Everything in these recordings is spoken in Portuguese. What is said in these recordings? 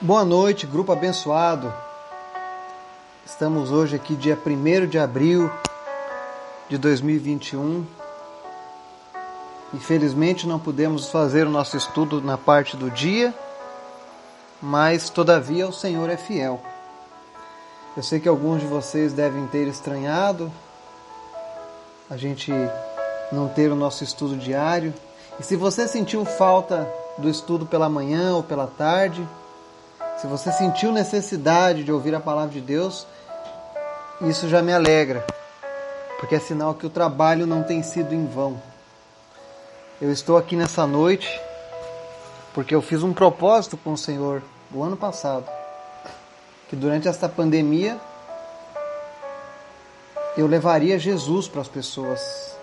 Boa noite, grupo abençoado. Estamos hoje aqui, dia 1 de abril de 2021. Infelizmente não pudemos fazer o nosso estudo na parte do dia, mas todavia o Senhor é fiel. Eu sei que alguns de vocês devem ter estranhado a gente não ter o nosso estudo diário. E se você sentiu falta do estudo pela manhã ou pela tarde, se você sentiu necessidade de ouvir a palavra de Deus, isso já me alegra, porque é sinal que o trabalho não tem sido em vão. Eu estou aqui nessa noite porque eu fiz um propósito com o Senhor o ano passado, que durante esta pandemia eu levaria Jesus para as pessoas.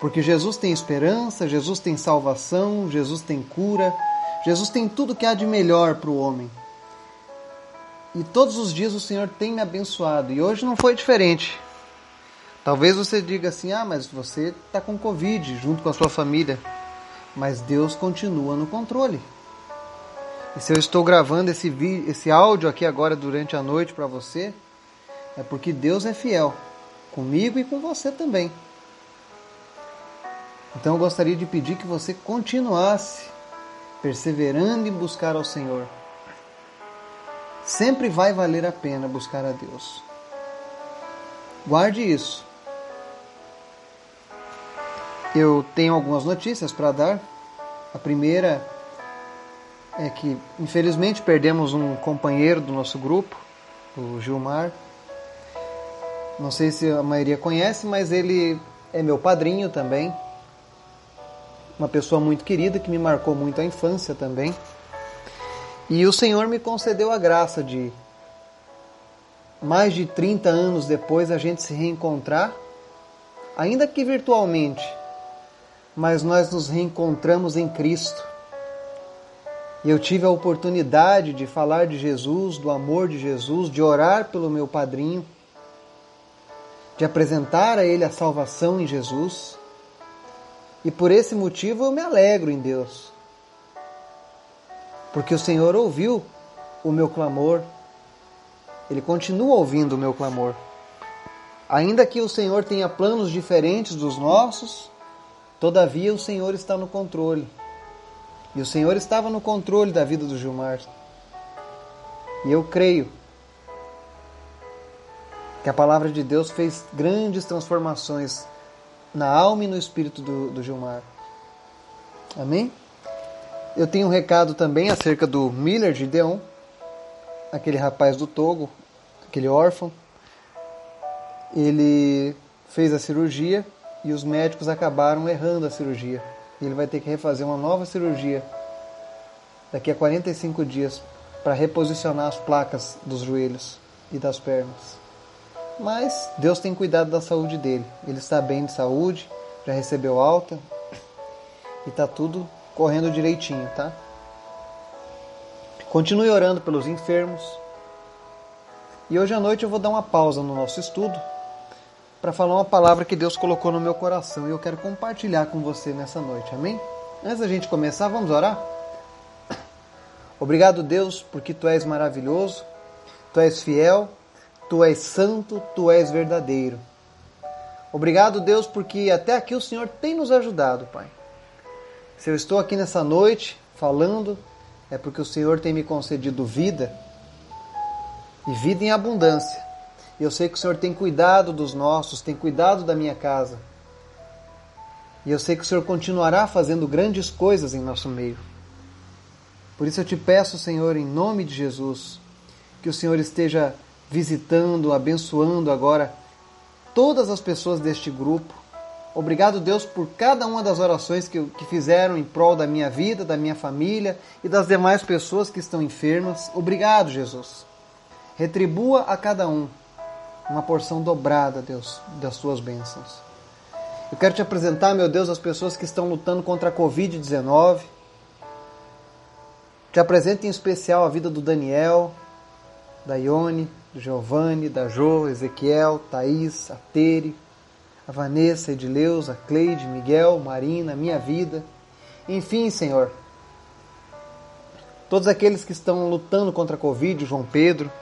Porque Jesus tem esperança, Jesus tem salvação, Jesus tem cura, Jesus tem tudo que há de melhor para o homem. E todos os dias o Senhor tem me abençoado. E hoje não foi diferente. Talvez você diga assim: ah, mas você está com Covid junto com a sua família. Mas Deus continua no controle. E se eu estou gravando esse, vídeo, esse áudio aqui agora durante a noite para você, é porque Deus é fiel comigo e com você também. Então eu gostaria de pedir que você continuasse perseverando em buscar ao Senhor Sempre vai valer a pena buscar a Deus. Guarde isso. Eu tenho algumas notícias para dar. A primeira é que, infelizmente, perdemos um companheiro do nosso grupo, o Gilmar. Não sei se a maioria conhece, mas ele é meu padrinho também. Uma pessoa muito querida que me marcou muito a infância também. E o Senhor me concedeu a graça de, mais de 30 anos depois, a gente se reencontrar, ainda que virtualmente, mas nós nos reencontramos em Cristo. E eu tive a oportunidade de falar de Jesus, do amor de Jesus, de orar pelo meu padrinho, de apresentar a ele a salvação em Jesus. E por esse motivo eu me alegro em Deus porque o Senhor ouviu o meu clamor, Ele continua ouvindo o meu clamor. Ainda que o Senhor tenha planos diferentes dos nossos, todavia o Senhor está no controle. E o Senhor estava no controle da vida do Gilmar. E eu creio que a palavra de Deus fez grandes transformações na alma e no espírito do, do Gilmar. Amém? Eu tenho um recado também acerca do Miller Gideon, aquele rapaz do Togo, aquele órfão. Ele fez a cirurgia e os médicos acabaram errando a cirurgia. Ele vai ter que refazer uma nova cirurgia daqui a 45 dias para reposicionar as placas dos joelhos e das pernas. Mas Deus tem cuidado da saúde dele. Ele está bem de saúde, já recebeu alta e está tudo correndo direitinho, tá? Continue orando pelos enfermos. E hoje à noite eu vou dar uma pausa no nosso estudo para falar uma palavra que Deus colocou no meu coração e eu quero compartilhar com você nessa noite. Amém? Antes da gente começar, vamos orar? Obrigado, Deus, porque tu és maravilhoso, tu és fiel, tu és santo, tu és verdadeiro. Obrigado, Deus, porque até aqui o Senhor tem nos ajudado, Pai. Se eu estou aqui nessa noite falando, é porque o Senhor tem me concedido vida e vida em abundância. E eu sei que o Senhor tem cuidado dos nossos, tem cuidado da minha casa. E eu sei que o Senhor continuará fazendo grandes coisas em nosso meio. Por isso eu te peço, Senhor, em nome de Jesus, que o Senhor esteja visitando, abençoando agora todas as pessoas deste grupo, Obrigado, Deus, por cada uma das orações que, que fizeram em prol da minha vida, da minha família e das demais pessoas que estão enfermas. Obrigado, Jesus. Retribua a cada um uma porção dobrada, Deus, das suas bênçãos. Eu quero te apresentar, meu Deus, as pessoas que estão lutando contra a Covid-19. Te apresento em especial a vida do Daniel, da Ione, do Giovanni, da Jo, Ezequiel, Thaís, a Tere, a Vanessa, Edileuza, Cleide, Miguel, Marina, minha vida. Enfim, Senhor, todos aqueles que estão lutando contra a Covid, João Pedro.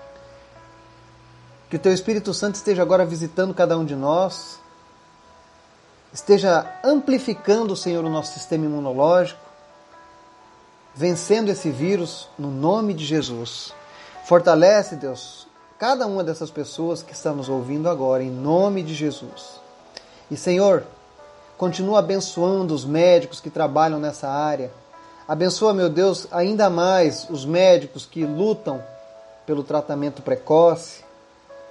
Que o Teu Espírito Santo esteja agora visitando cada um de nós, esteja amplificando, Senhor, o nosso sistema imunológico, vencendo esse vírus no nome de Jesus. Fortalece, Deus, cada uma dessas pessoas que estão nos ouvindo agora, em nome de Jesus. E, Senhor, continua abençoando os médicos que trabalham nessa área. Abençoa, meu Deus, ainda mais os médicos que lutam pelo tratamento precoce,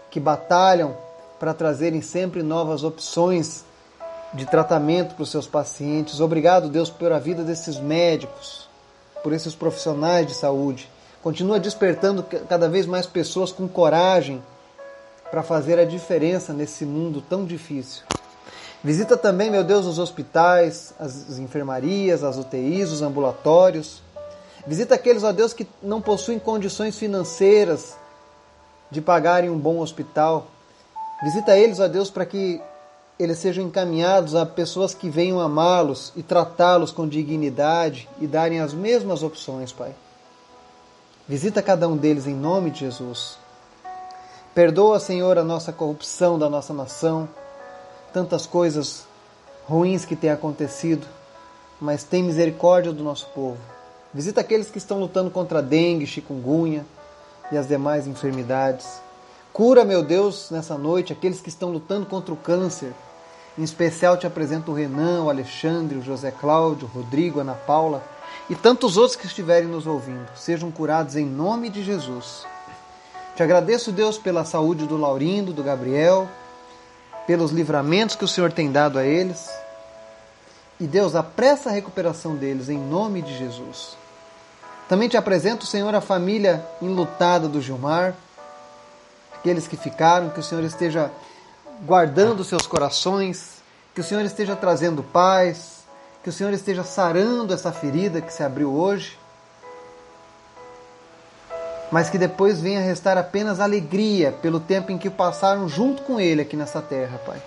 que batalham para trazerem sempre novas opções de tratamento para os seus pacientes. Obrigado, Deus, pela vida desses médicos, por esses profissionais de saúde. Continua despertando cada vez mais pessoas com coragem para fazer a diferença nesse mundo tão difícil. Visita também, meu Deus, os hospitais, as enfermarias, as UTIs, os ambulatórios. Visita aqueles, ó Deus, que não possuem condições financeiras de pagarem um bom hospital. Visita eles, ó Deus, para que eles sejam encaminhados a pessoas que venham amá-los e tratá-los com dignidade e darem as mesmas opções, Pai. Visita cada um deles em nome de Jesus. Perdoa, Senhor, a nossa corrupção da nossa nação, tantas coisas ruins que têm acontecido, mas tem misericórdia do nosso povo. Visita aqueles que estão lutando contra dengue, chikungunya e as demais enfermidades. Cura, meu Deus, nessa noite aqueles que estão lutando contra o câncer. Em especial te apresento o Renan, o Alexandre, o José Cláudio, o Rodrigo, a Ana Paula e tantos outros que estiverem nos ouvindo. Sejam curados em nome de Jesus. Te agradeço, Deus, pela saúde do Laurindo, do Gabriel, pelos livramentos que o Senhor tem dado a eles. E Deus, apressa a recuperação deles em nome de Jesus. Também te apresento, Senhor, a família enlutada do Gilmar, aqueles que ficaram, que o Senhor esteja guardando seus corações, que o Senhor esteja trazendo paz, que o Senhor esteja sarando essa ferida que se abriu hoje, mas que depois venha restar apenas alegria pelo tempo em que passaram junto com Ele aqui nessa terra, Pai.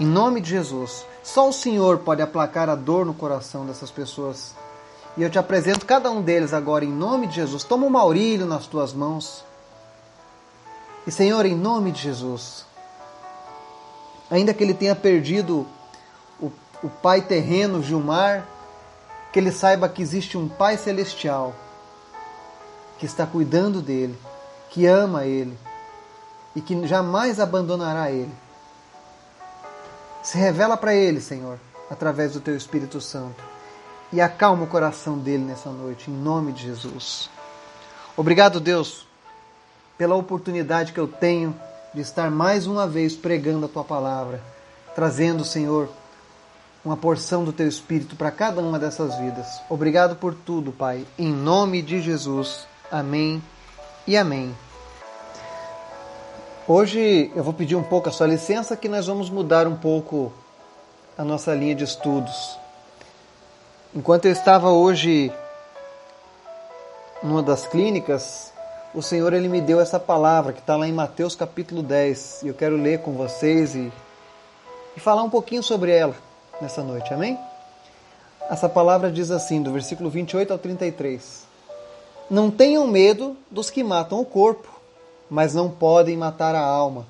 Em nome de Jesus, só o Senhor pode aplacar a dor no coração dessas pessoas. E eu te apresento cada um deles agora em nome de Jesus. Toma o Maurílio nas tuas mãos. E Senhor, em nome de Jesus, ainda que ele tenha perdido o, o Pai terreno, Gilmar, que ele saiba que existe um Pai celestial que está cuidando dele, que ama ele e que jamais abandonará ele. Se revela para ele, Senhor, através do teu Espírito Santo e acalma o coração dele nessa noite, em nome de Jesus. Obrigado, Deus pela oportunidade que eu tenho de estar mais uma vez pregando a tua palavra, trazendo, Senhor, uma porção do teu espírito para cada uma dessas vidas. Obrigado por tudo, Pai, em nome de Jesus. Amém e amém. Hoje eu vou pedir um pouco a sua licença que nós vamos mudar um pouco a nossa linha de estudos. Enquanto eu estava hoje numa das clínicas, o Senhor ele me deu essa palavra que está lá em Mateus capítulo 10 e eu quero ler com vocês e, e falar um pouquinho sobre ela nessa noite, amém? Essa palavra diz assim, do versículo 28 ao 33: Não tenham medo dos que matam o corpo, mas não podem matar a alma.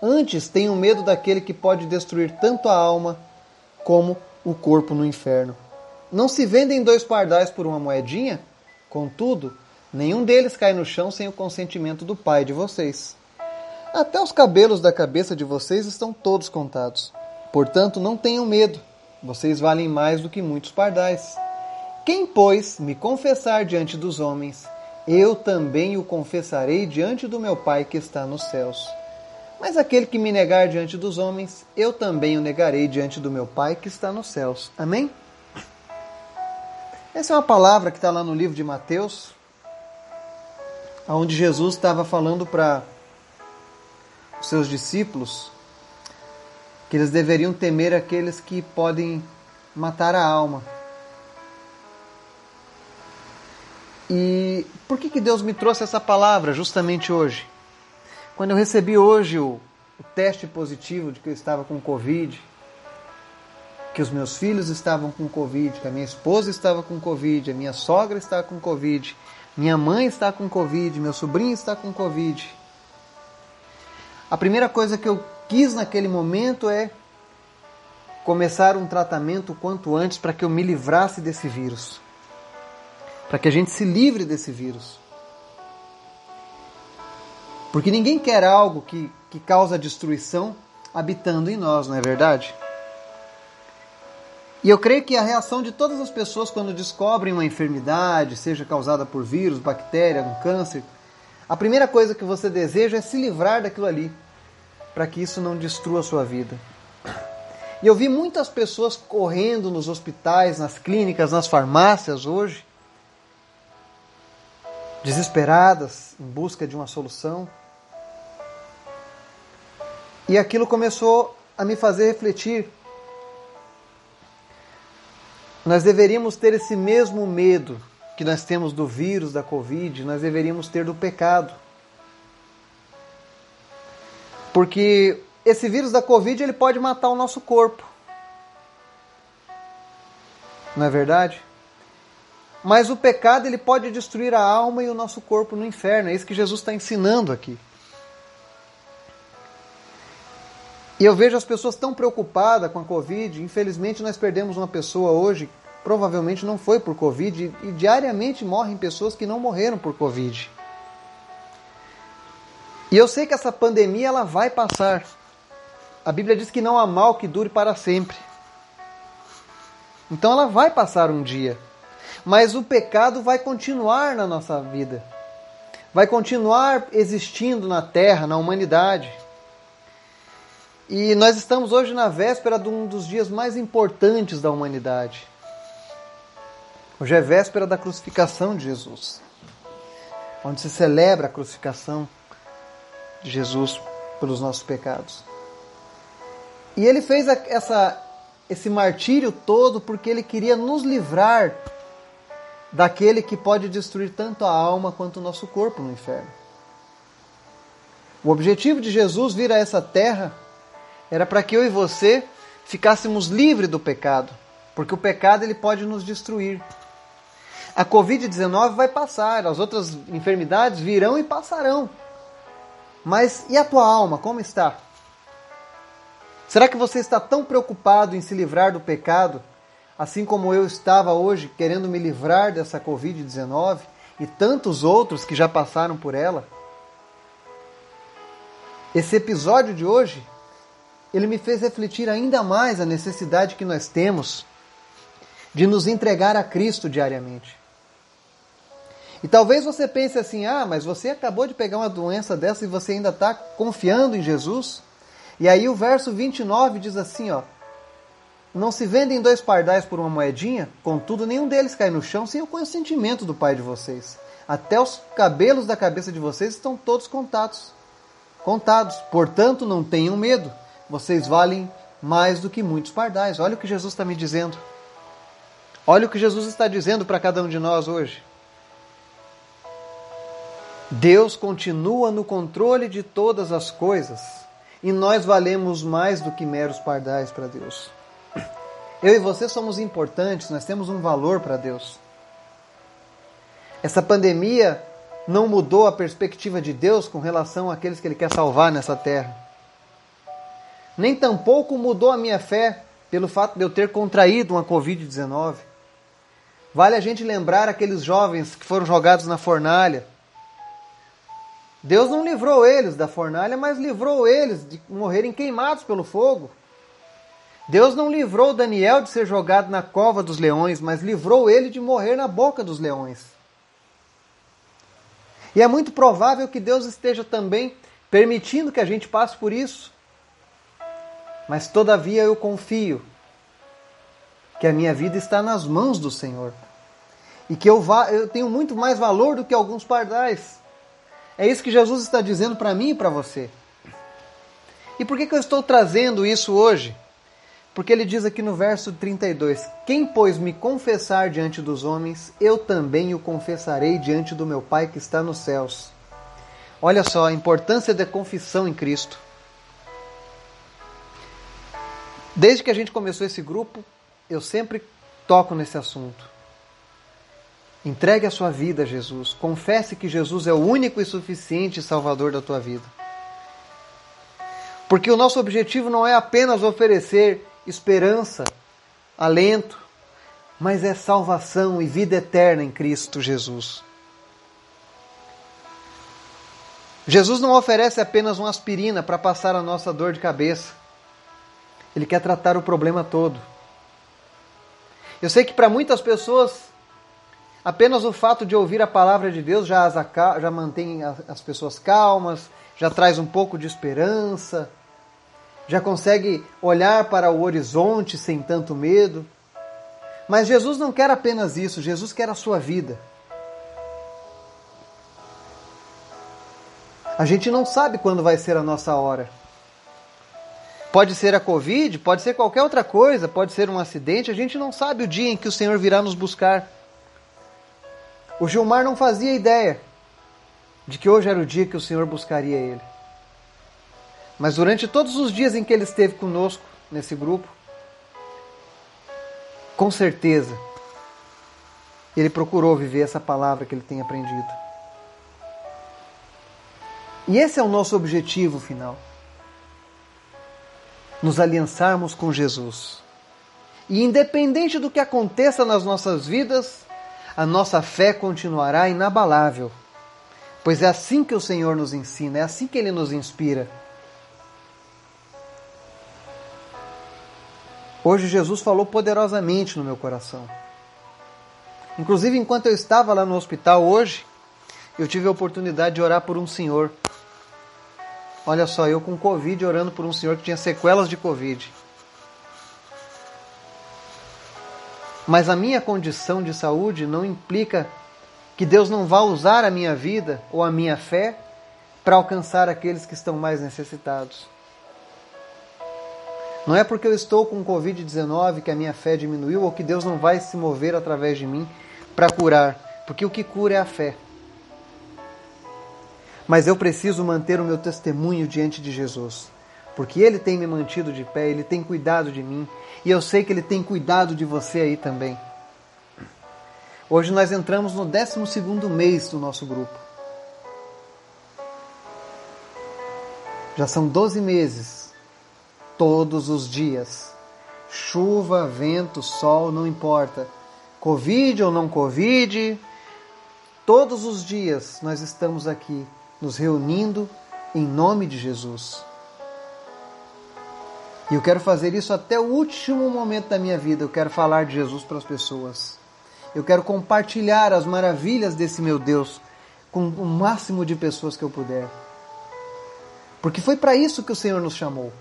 Antes tenham medo daquele que pode destruir tanto a alma como o corpo no inferno. Não se vendem dois pardais por uma moedinha? Contudo, Nenhum deles cai no chão sem o consentimento do Pai de vocês. Até os cabelos da cabeça de vocês estão todos contados. Portanto, não tenham medo, vocês valem mais do que muitos pardais. Quem, pois, me confessar diante dos homens, eu também o confessarei diante do meu Pai que está nos céus. Mas aquele que me negar diante dos homens, eu também o negarei diante do meu Pai que está nos céus. Amém? Essa é uma palavra que está lá no livro de Mateus, onde Jesus estava falando para os seus discípulos que eles deveriam temer aqueles que podem matar a alma. E por que, que Deus me trouxe essa palavra justamente hoje? Quando eu recebi hoje o, o teste positivo de que eu estava com Covid, que os meus filhos estavam com Covid, que a minha esposa estava com Covid, a minha sogra está com Covid, minha mãe está com Covid, meu sobrinho está com Covid. A primeira coisa que eu quis naquele momento é começar um tratamento quanto antes para que eu me livrasse desse vírus. Para que a gente se livre desse vírus. Porque ninguém quer algo que, que causa destruição habitando em nós, não é verdade? E eu creio que a reação de todas as pessoas quando descobrem uma enfermidade, seja causada por vírus, bactéria, um câncer, a primeira coisa que você deseja é se livrar daquilo ali, para que isso não destrua a sua vida. E eu vi muitas pessoas correndo nos hospitais, nas clínicas, nas farmácias hoje, desesperadas em busca de uma solução. E aquilo começou a me fazer refletir nós deveríamos ter esse mesmo medo que nós temos do vírus, da Covid, nós deveríamos ter do pecado. Porque esse vírus da Covid ele pode matar o nosso corpo. Não é verdade? Mas o pecado ele pode destruir a alma e o nosso corpo no inferno. É isso que Jesus está ensinando aqui. E eu vejo as pessoas tão preocupadas com a Covid. Infelizmente, nós perdemos uma pessoa hoje, provavelmente não foi por Covid, e diariamente morrem pessoas que não morreram por Covid. E eu sei que essa pandemia ela vai passar. A Bíblia diz que não há mal que dure para sempre. Então ela vai passar um dia. Mas o pecado vai continuar na nossa vida. Vai continuar existindo na terra, na humanidade. E nós estamos hoje na véspera de um dos dias mais importantes da humanidade. Hoje é véspera da crucificação de Jesus, onde se celebra a crucificação de Jesus pelos nossos pecados. E ele fez essa, esse martírio todo porque ele queria nos livrar daquele que pode destruir tanto a alma quanto o nosso corpo no inferno. O objetivo de Jesus vir a essa terra era para que eu e você ficássemos livres do pecado, porque o pecado ele pode nos destruir. A Covid-19 vai passar, as outras enfermidades virão e passarão. Mas e a tua alma, como está? Será que você está tão preocupado em se livrar do pecado, assim como eu estava hoje querendo me livrar dessa Covid-19 e tantos outros que já passaram por ela? Esse episódio de hoje ele me fez refletir ainda mais a necessidade que nós temos de nos entregar a Cristo diariamente. E talvez você pense assim: ah, mas você acabou de pegar uma doença dessa e você ainda está confiando em Jesus? E aí o verso 29 diz assim: ó. Não se vendem dois pardais por uma moedinha, contudo, nenhum deles cai no chão sem o consentimento do Pai de vocês. Até os cabelos da cabeça de vocês estão todos contados. Contados. Portanto, não tenham medo vocês valem mais do que muitos pardais. Olha o que Jesus está me dizendo. Olha o que Jesus está dizendo para cada um de nós hoje. Deus continua no controle de todas as coisas e nós valemos mais do que meros pardais para Deus. Eu e você somos importantes, nós temos um valor para Deus. Essa pandemia não mudou a perspectiva de Deus com relação àqueles que Ele quer salvar nessa terra nem tampouco mudou a minha fé pelo fato de eu ter contraído uma Covid-19. Vale a gente lembrar aqueles jovens que foram jogados na fornalha. Deus não livrou eles da fornalha, mas livrou eles de morrerem queimados pelo fogo. Deus não livrou Daniel de ser jogado na cova dos leões, mas livrou ele de morrer na boca dos leões. E é muito provável que Deus esteja também permitindo que a gente passe por isso mas todavia eu confio que a minha vida está nas mãos do Senhor e que eu, eu tenho muito mais valor do que alguns pardais. É isso que Jesus está dizendo para mim e para você. E por que, que eu estou trazendo isso hoje? Porque ele diz aqui no verso 32: Quem, pois, me confessar diante dos homens, eu também o confessarei diante do meu Pai que está nos céus. Olha só a importância da confissão em Cristo. Desde que a gente começou esse grupo, eu sempre toco nesse assunto. Entregue a sua vida a Jesus. Confesse que Jesus é o único e suficiente Salvador da tua vida. Porque o nosso objetivo não é apenas oferecer esperança, alento, mas é salvação e vida eterna em Cristo Jesus. Jesus não oferece apenas uma aspirina para passar a nossa dor de cabeça. Ele quer tratar o problema todo. Eu sei que para muitas pessoas, apenas o fato de ouvir a palavra de Deus já, as, já mantém as pessoas calmas, já traz um pouco de esperança, já consegue olhar para o horizonte sem tanto medo. Mas Jesus não quer apenas isso, Jesus quer a sua vida. A gente não sabe quando vai ser a nossa hora. Pode ser a Covid, pode ser qualquer outra coisa, pode ser um acidente, a gente não sabe o dia em que o Senhor virá nos buscar. O Gilmar não fazia ideia de que hoje era o dia que o Senhor buscaria ele. Mas durante todos os dias em que ele esteve conosco nesse grupo, com certeza, ele procurou viver essa palavra que ele tem aprendido. E esse é o nosso objetivo final nos aliançarmos com Jesus. E independente do que aconteça nas nossas vidas, a nossa fé continuará inabalável. Pois é assim que o Senhor nos ensina, é assim que ele nos inspira. Hoje Jesus falou poderosamente no meu coração. Inclusive, enquanto eu estava lá no hospital hoje, eu tive a oportunidade de orar por um senhor Olha só, eu com Covid orando por um senhor que tinha sequelas de Covid. Mas a minha condição de saúde não implica que Deus não vá usar a minha vida ou a minha fé para alcançar aqueles que estão mais necessitados. Não é porque eu estou com Covid-19 que a minha fé diminuiu ou que Deus não vai se mover através de mim para curar, porque o que cura é a fé mas eu preciso manter o meu testemunho diante de Jesus, porque Ele tem me mantido de pé, Ele tem cuidado de mim e eu sei que Ele tem cuidado de você aí também. Hoje nós entramos no 12 mês do nosso grupo. Já são 12 meses, todos os dias. Chuva, vento, sol, não importa. Covid ou não Covid, todos os dias nós estamos aqui nos reunindo em nome de Jesus. E eu quero fazer isso até o último momento da minha vida. Eu quero falar de Jesus para as pessoas. Eu quero compartilhar as maravilhas desse meu Deus com o máximo de pessoas que eu puder. Porque foi para isso que o Senhor nos chamou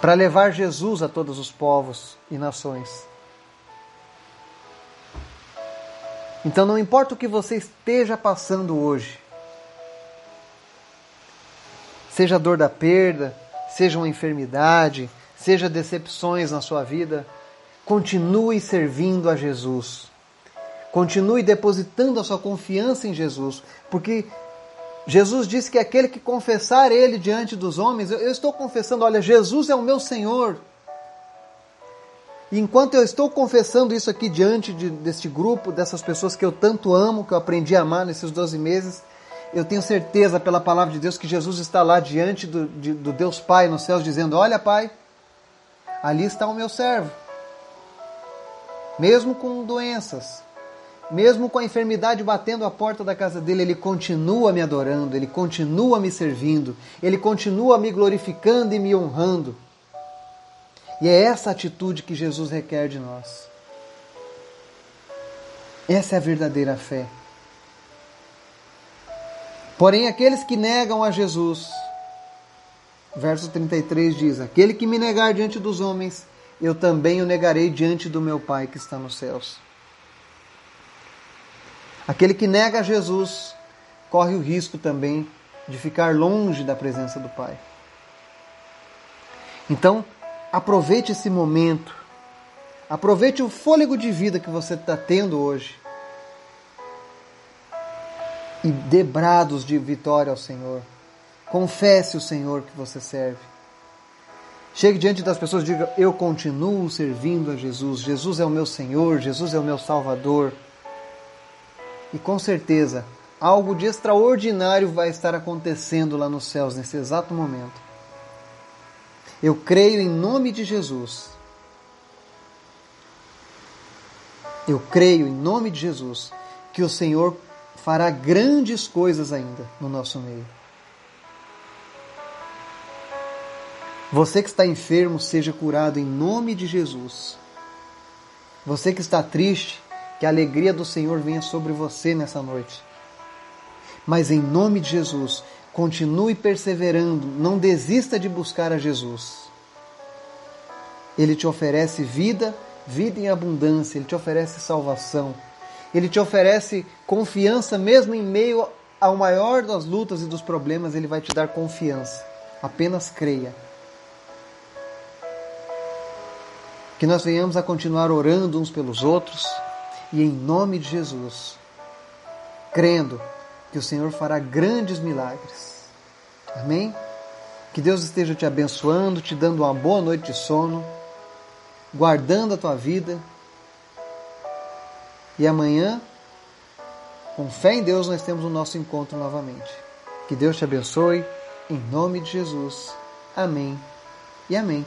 para levar Jesus a todos os povos e nações. Então não importa o que você esteja passando hoje, seja a dor da perda, seja uma enfermidade, seja decepções na sua vida, continue servindo a Jesus. Continue depositando a sua confiança em Jesus, porque Jesus disse que aquele que confessar Ele diante dos homens, eu, estou confessando, olha, Jesus é o meu Senhor, e enquanto eu estou confessando isso aqui diante de, deste grupo, dessas pessoas que eu tanto amo, que eu aprendi a amar nesses 12 meses, eu tenho certeza pela palavra de Deus que Jesus está lá diante do, de, do Deus Pai nos céus, dizendo: Olha, Pai, ali está o meu servo. Mesmo com doenças, mesmo com a enfermidade batendo a porta da casa dele, ele continua me adorando, ele continua me servindo, ele continua me glorificando e me honrando. E é essa atitude que Jesus requer de nós. Essa é a verdadeira fé. Porém, aqueles que negam a Jesus, verso 33 diz: Aquele que me negar diante dos homens, eu também o negarei diante do meu Pai que está nos céus. Aquele que nega Jesus corre o risco também de ficar longe da presença do Pai. Então, Aproveite esse momento. Aproveite o fôlego de vida que você está tendo hoje. E dê brados de vitória ao Senhor. Confesse o Senhor que você serve. Chegue diante das pessoas e diga: Eu continuo servindo a Jesus. Jesus é o meu Senhor, Jesus é o meu Salvador. E com certeza, algo de extraordinário vai estar acontecendo lá nos céus nesse exato momento. Eu creio em nome de Jesus. Eu creio em nome de Jesus que o Senhor fará grandes coisas ainda no nosso meio. Você que está enfermo, seja curado em nome de Jesus. Você que está triste, que a alegria do Senhor venha sobre você nessa noite. Mas em nome de Jesus, continue perseverando, não desista de buscar a Jesus. Ele te oferece vida, vida em abundância, ele te oferece salvação. Ele te oferece confiança mesmo em meio ao maior das lutas e dos problemas, ele vai te dar confiança. Apenas creia. Que nós venhamos a continuar orando uns pelos outros e em nome de Jesus, crendo que o Senhor fará grandes milagres. Amém? Que Deus esteja te abençoando, te dando uma boa noite de sono, guardando a tua vida. E amanhã, com fé em Deus, nós temos o nosso encontro novamente. Que Deus te abençoe, em nome de Jesus. Amém e amém.